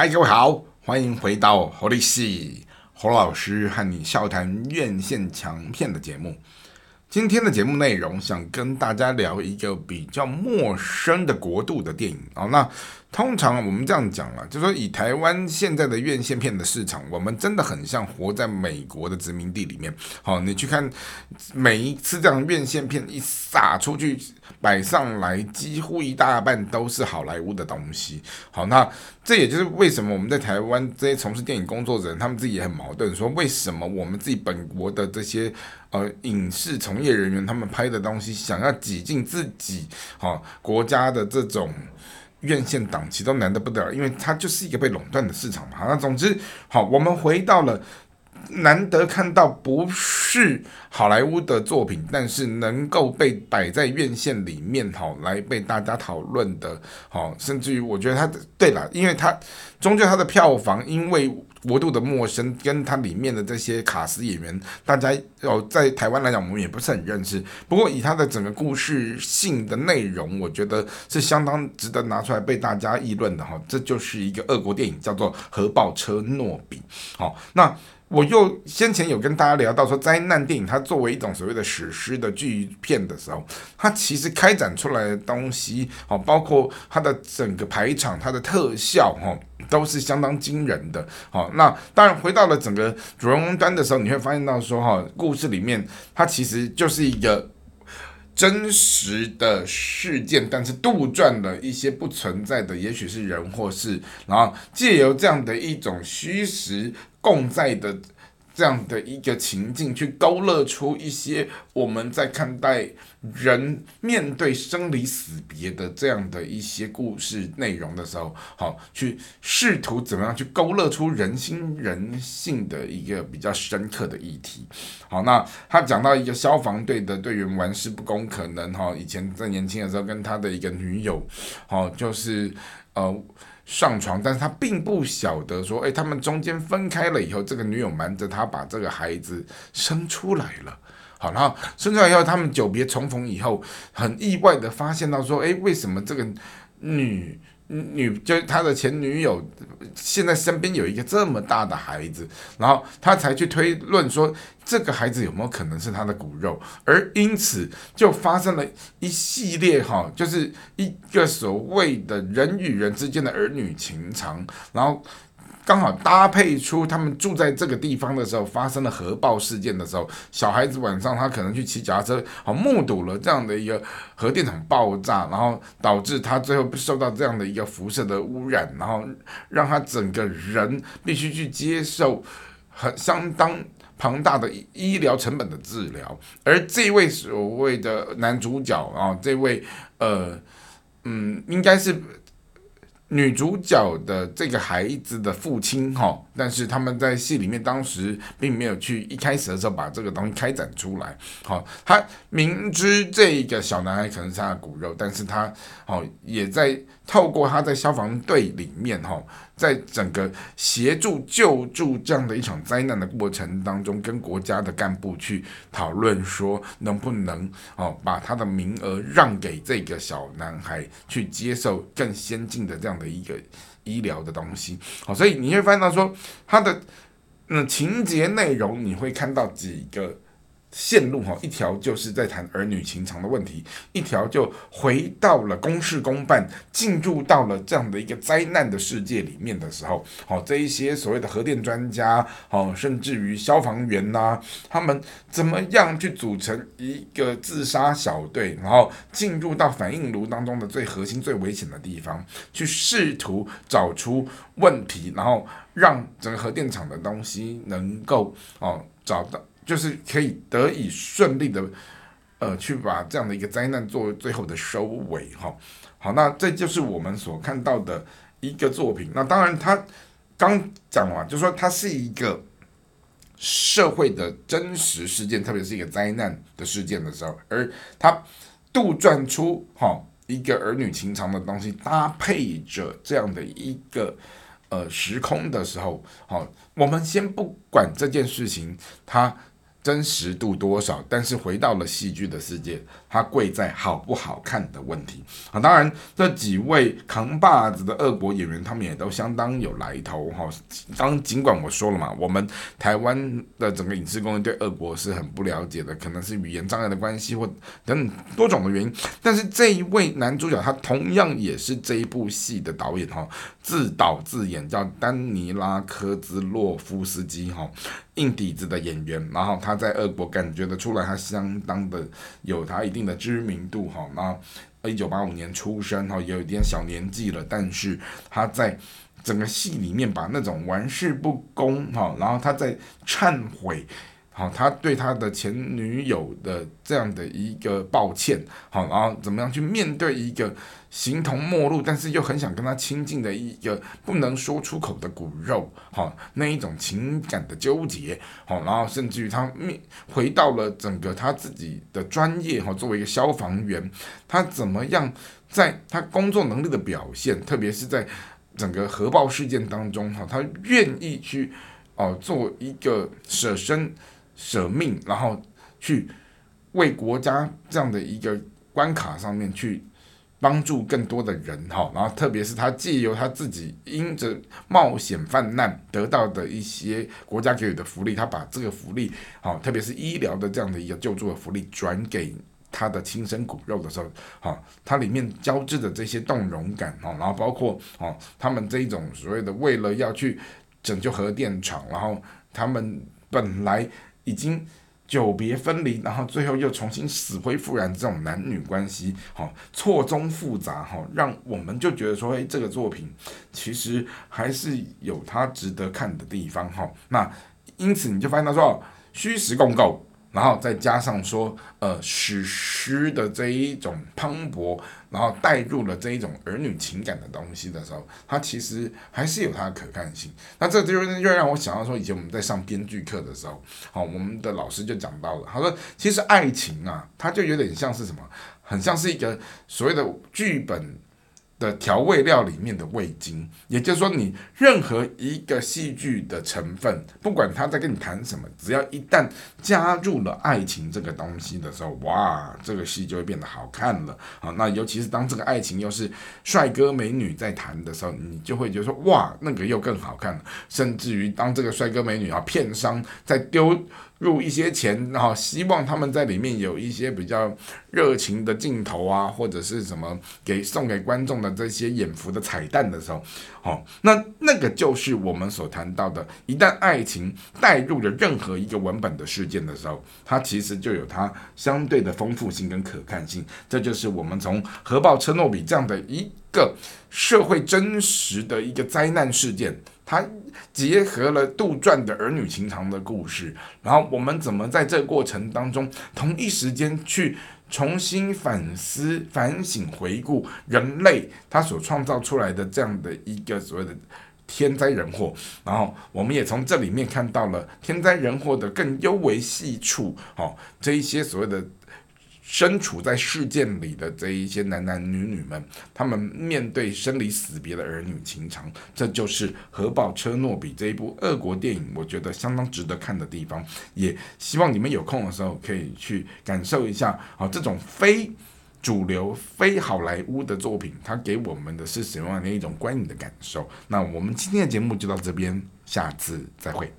嗨，各位好，欢迎回到侯立戏侯老师和你笑谈院线强片的节目。今天的节目内容，想跟大家聊一个比较陌生的国度的电影哦。那通常我们这样讲了，就说以台湾现在的院线片的市场，我们真的很像活在美国的殖民地里面。好，你去看每一次这样院线片一撒出去摆上来，几乎一大半都是好莱坞的东西。好，那这也就是为什么我们在台湾这些从事电影工作者，他们自己也很矛盾，说为什么我们自己本国的这些呃影视从业人员，他们拍的东西想要挤进自己好国家的这种。院线档期都难得不得了，因为它就是一个被垄断的市场嘛。那总之，好，我们回到了难得看到不是好莱坞的作品，但是能够被摆在院线里面，好来被大家讨论的，好，甚至于我觉得它对了，因为它终究它的票房，因为。国度的陌生，跟它里面的这些卡司演员，大家哦，在台湾来讲，我们也不是很认识。不过以它的整个故事性的内容，我觉得是相当值得拿出来被大家议论的哈。这就是一个俄国电影，叫做《核爆车诺比》。好，那。我又先前有跟大家聊到说，灾难电影它作为一种所谓的史诗的巨片的时候，它其实开展出来的东西，哦，包括它的整个排场、它的特效，哈，都是相当惊人的。好，那当然回到了整个主人公端的时候，你会发现到说，哈，故事里面它其实就是一个。真实的事件，但是杜撰了一些不存在的，也许是人或事，然后借由这样的一种虚实共在的。这样的一个情境，去勾勒出一些我们在看待人面对生离死别的这样的一些故事内容的时候，好，去试图怎么样去勾勒出人心人性的一个比较深刻的议题。好，那他讲到一个消防队的队员玩世不恭，可能哈以前在年轻的时候跟他的一个女友，好，就是呃。上床，但是他并不晓得说，哎，他们中间分开了以后，这个女友瞒着他把这个孩子生出来了。好，然后生出来以后，他们久别重逢以后，很意外的发现到说，哎，为什么这个女？女就是他的前女友，现在身边有一个这么大的孩子，然后他才去推论说这个孩子有没有可能是他的骨肉，而因此就发生了一系列哈，就是一个所谓的人与人之间的儿女情长，然后。刚好搭配出他们住在这个地方的时候，发生了核爆事件的时候，小孩子晚上他可能去骑脚踏车，好目睹了这样的一个核电厂爆炸，然后导致他最后受到这样的一个辐射的污染，然后让他整个人必须去接受很相当庞大的医疗成本的治疗。而这位所谓的男主角啊，这位呃嗯，应该是。女主角的这个孩子的父亲，哈，但是他们在戏里面当时并没有去一开始的时候把这个东西开展出来，好，他明知这个小男孩可能是他的骨肉，但是他，好，也在透过他在消防队里面，哈。在整个协助救助这样的一场灾难的过程当中，跟国家的干部去讨论说，能不能哦把他的名额让给这个小男孩去接受更先进的这样的一个医疗的东西。好，所以你会发现到说，他的嗯情节内容，你会看到几个。线路哈，一条就是在谈儿女情长的问题，一条就回到了公事公办，进入到了这样的一个灾难的世界里面的时候，好，这一些所谓的核电专家，好，甚至于消防员呐，他们怎么样去组成一个自杀小队，然后进入到反应炉当中的最核心、最危险的地方，去试图找出问题，然后让整个核电厂的东西能够哦找到。就是可以得以顺利的，呃，去把这样的一个灾难作为最后的收尾，哈。好，那这就是我们所看到的一个作品。那当然，他刚讲完，就说它是一个社会的真实事件，特别是一个灾难的事件的时候，而他杜撰出哈一个儿女情长的东西，搭配着这样的一个呃时空的时候，好，我们先不管这件事情，它。真实度多少？但是回到了戏剧的世界，它贵在好不好看的问题啊。当然，这几位扛把子的俄国演员，他们也都相当有来头哈。当尽管我说了嘛，我们台湾的整个影视工业对俄国是很不了解的，可能是语言障碍的关系或等等多种的原因。但是这一位男主角，他同样也是这一部戏的导演哈，自导自演，叫丹尼拉科兹洛夫斯基哈。硬底子的演员，然后他在俄国感觉得出来，他相当的有他一定的知名度哈。那一九八五年出生哈，有一点小年纪了，但是他在整个戏里面把那种玩世不恭哈，然后他在忏悔。好，他对他的前女友的这样的一个抱歉，好，然后怎么样去面对一个形同陌路，但是又很想跟他亲近的一个不能说出口的骨肉，好，那一种情感的纠结，好，然后甚至于他面回到了整个他自己的专业，哈，作为一个消防员，他怎么样在他工作能力的表现，特别是在整个核爆事件当中，哈，他愿意去哦做一个舍身。舍命，然后去为国家这样的一个关卡上面去帮助更多的人哈，然后特别是他借由他自己因着冒险犯难得到的一些国家给予的福利，他把这个福利好，特别是医疗的这样的一个救助的福利转给他的亲生骨肉的时候，好，它里面交织的这些动容感哈，然后包括哦，他们这一种所谓的为了要去拯救核电厂，然后他们本来。已经久别分离，然后最后又重新死灰复燃，这种男女关系，哈，错综复杂，哈，让我们就觉得说，哎，这个作品其实还是有它值得看的地方，哈。那因此你就发现他说，虚实共构。然后再加上说，呃，史诗的这一种磅礴，然后带入了这一种儿女情感的东西的时候，它其实还是有它的可看性。那这就又让我想到说，以前我们在上编剧课的时候，好，我们的老师就讲到了，他说，其实爱情啊，它就有点像是什么，很像是一个所谓的剧本。的调味料里面的味精，也就是说，你任何一个戏剧的成分，不管他在跟你谈什么，只要一旦加入了爱情这个东西的时候，哇，这个戏就会变得好看了啊！那尤其是当这个爱情又是帅哥美女在谈的时候，你就会觉得说，哇，那个又更好看了。甚至于当这个帅哥美女啊，片商在丢。入一些钱，然后希望他们在里面有一些比较热情的镜头啊，或者是什么给送给观众的这些眼福的彩蛋的时候，哦，那那个就是我们所谈到的，一旦爱情带入了任何一个文本的事件的时候，它其实就有它相对的丰富性跟可看性。这就是我们从核爆车诺比这样的一个社会真实的一个灾难事件。它结合了杜撰的儿女情长的故事，然后我们怎么在这过程当中，同一时间去重新反思、反省、回顾人类他所创造出来的这样的一个所谓的天灾人祸，然后我们也从这里面看到了天灾人祸的更幽微细处，哦，这一些所谓的。身处在事件里的这一些男男女女们，他们面对生离死别的儿女情长，这就是《核爆车诺比》这一部俄国电影，我觉得相当值得看的地方。也希望你们有空的时候可以去感受一下，啊，这种非主流、非好莱坞的作品，它给我们的是什么样的一种观影的感受？那我们今天的节目就到这边，下次再会。